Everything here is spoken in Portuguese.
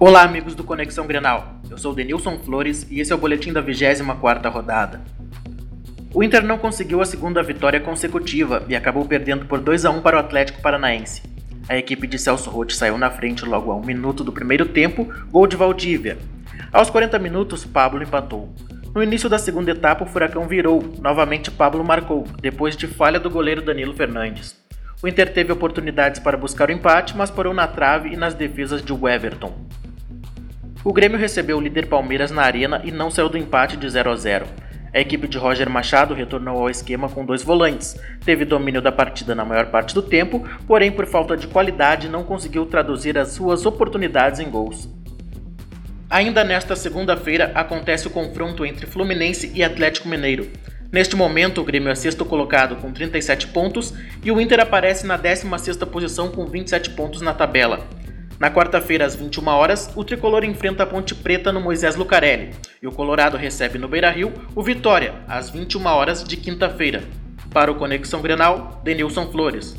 Olá, amigos do Conexão Grenal. Eu sou Denilson Flores e esse é o boletim da 24ª rodada. O Inter não conseguiu a segunda vitória consecutiva e acabou perdendo por 2 a 1 para o Atlético Paranaense. A equipe de Celso Roth saiu na frente logo a um minuto do primeiro tempo, gol de Valdívia. Aos 40 minutos, Pablo empatou. No início da segunda etapa, o Furacão virou. Novamente, Pablo marcou, depois de falha do goleiro Danilo Fernandes. O Inter teve oportunidades para buscar o empate, mas parou na trave e nas defesas de Weverton. O Grêmio recebeu o líder Palmeiras na arena e não saiu do empate de 0 a 0. A equipe de Roger Machado retornou ao esquema com dois volantes. Teve domínio da partida na maior parte do tempo, porém, por falta de qualidade, não conseguiu traduzir as suas oportunidades em gols. Ainda nesta segunda-feira acontece o confronto entre Fluminense e Atlético Mineiro. Neste momento, o Grêmio é sexto colocado com 37 pontos e o Inter aparece na 16ª posição com 27 pontos na tabela. Na quarta-feira, às 21 horas, o tricolor enfrenta a Ponte Preta no Moisés Lucarelli e o Colorado recebe no Beira-Rio o Vitória, às 21 horas de quinta-feira. Para o Conexão Grenal, Denilson Flores.